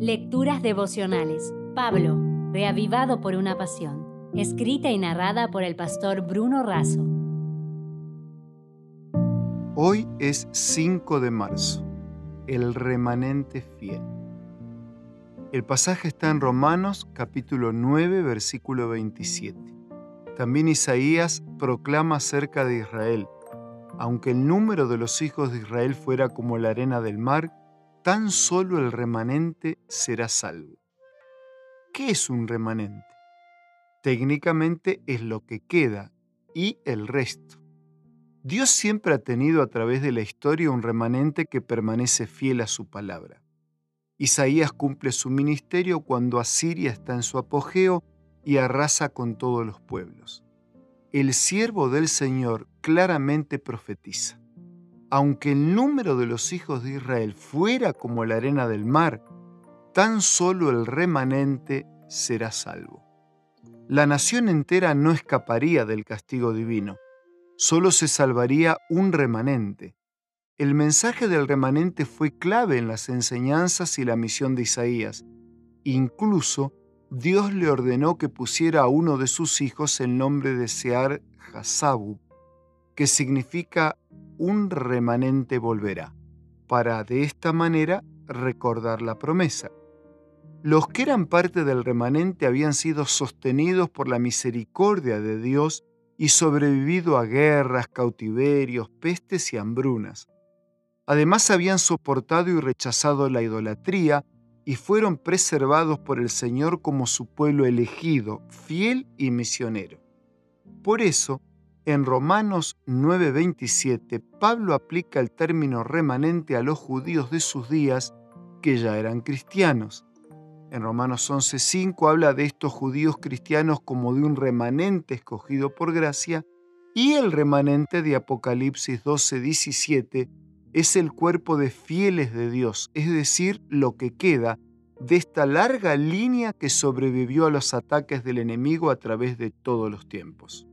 Lecturas devocionales. Pablo, reavivado por una pasión. Escrita y narrada por el pastor Bruno Razo. Hoy es 5 de marzo. El remanente fiel. El pasaje está en Romanos capítulo 9 versículo 27. También Isaías proclama acerca de Israel. Aunque el número de los hijos de Israel fuera como la arena del mar, tan solo el remanente será salvo. ¿Qué es un remanente? Técnicamente es lo que queda y el resto. Dios siempre ha tenido a través de la historia un remanente que permanece fiel a su palabra. Isaías cumple su ministerio cuando Asiria está en su apogeo y arrasa con todos los pueblos. El siervo del Señor claramente profetiza aunque el número de los hijos de Israel fuera como la arena del mar, tan solo el remanente será salvo. La nación entera no escaparía del castigo divino, solo se salvaría un remanente. El mensaje del remanente fue clave en las enseñanzas y la misión de Isaías. Incluso Dios le ordenó que pusiera a uno de sus hijos el nombre de Sear Hasabu, que significa un remanente volverá, para de esta manera recordar la promesa. Los que eran parte del remanente habían sido sostenidos por la misericordia de Dios y sobrevivido a guerras, cautiverios, pestes y hambrunas. Además habían soportado y rechazado la idolatría y fueron preservados por el Señor como su pueblo elegido, fiel y misionero. Por eso, en Romanos 9:27, Pablo aplica el término remanente a los judíos de sus días que ya eran cristianos. En Romanos 11:5 habla de estos judíos cristianos como de un remanente escogido por gracia y el remanente de Apocalipsis 12:17 es el cuerpo de fieles de Dios, es decir, lo que queda de esta larga línea que sobrevivió a los ataques del enemigo a través de todos los tiempos.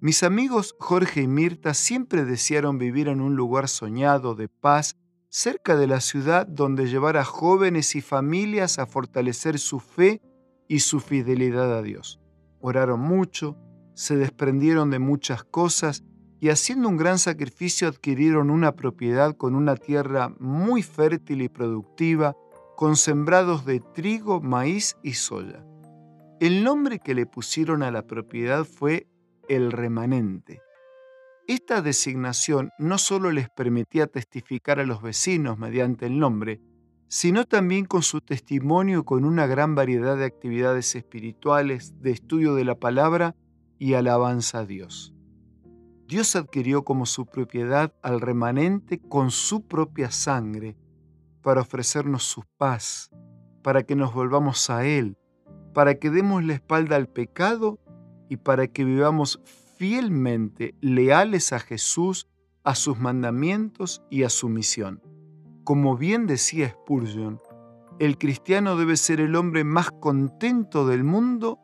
Mis amigos Jorge y Mirta siempre desearon vivir en un lugar soñado de paz cerca de la ciudad donde llevar a jóvenes y familias a fortalecer su fe y su fidelidad a Dios. Oraron mucho, se desprendieron de muchas cosas y haciendo un gran sacrificio adquirieron una propiedad con una tierra muy fértil y productiva, con sembrados de trigo, maíz y soya. El nombre que le pusieron a la propiedad fue el remanente. Esta designación no solo les permitía testificar a los vecinos mediante el nombre, sino también con su testimonio con una gran variedad de actividades espirituales, de estudio de la palabra y alabanza a Dios. Dios adquirió como su propiedad al remanente con su propia sangre para ofrecernos su paz, para que nos volvamos a Él, para que demos la espalda al pecado y para que vivamos fielmente leales a Jesús, a sus mandamientos y a su misión. Como bien decía Spurgeon, el cristiano debe ser el hombre más contento del mundo,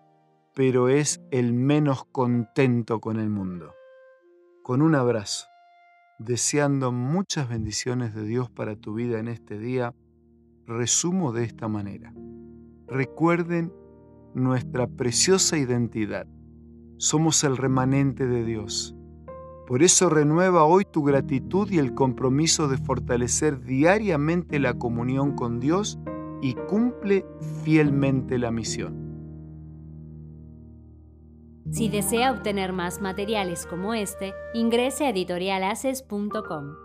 pero es el menos contento con el mundo. Con un abrazo, deseando muchas bendiciones de Dios para tu vida en este día, resumo de esta manera. Recuerden nuestra preciosa identidad somos el remanente de Dios. Por eso renueva hoy tu gratitud y el compromiso de fortalecer diariamente la comunión con Dios y cumple fielmente la misión. Si desea obtener más materiales como este, ingrese a editorialaces.com.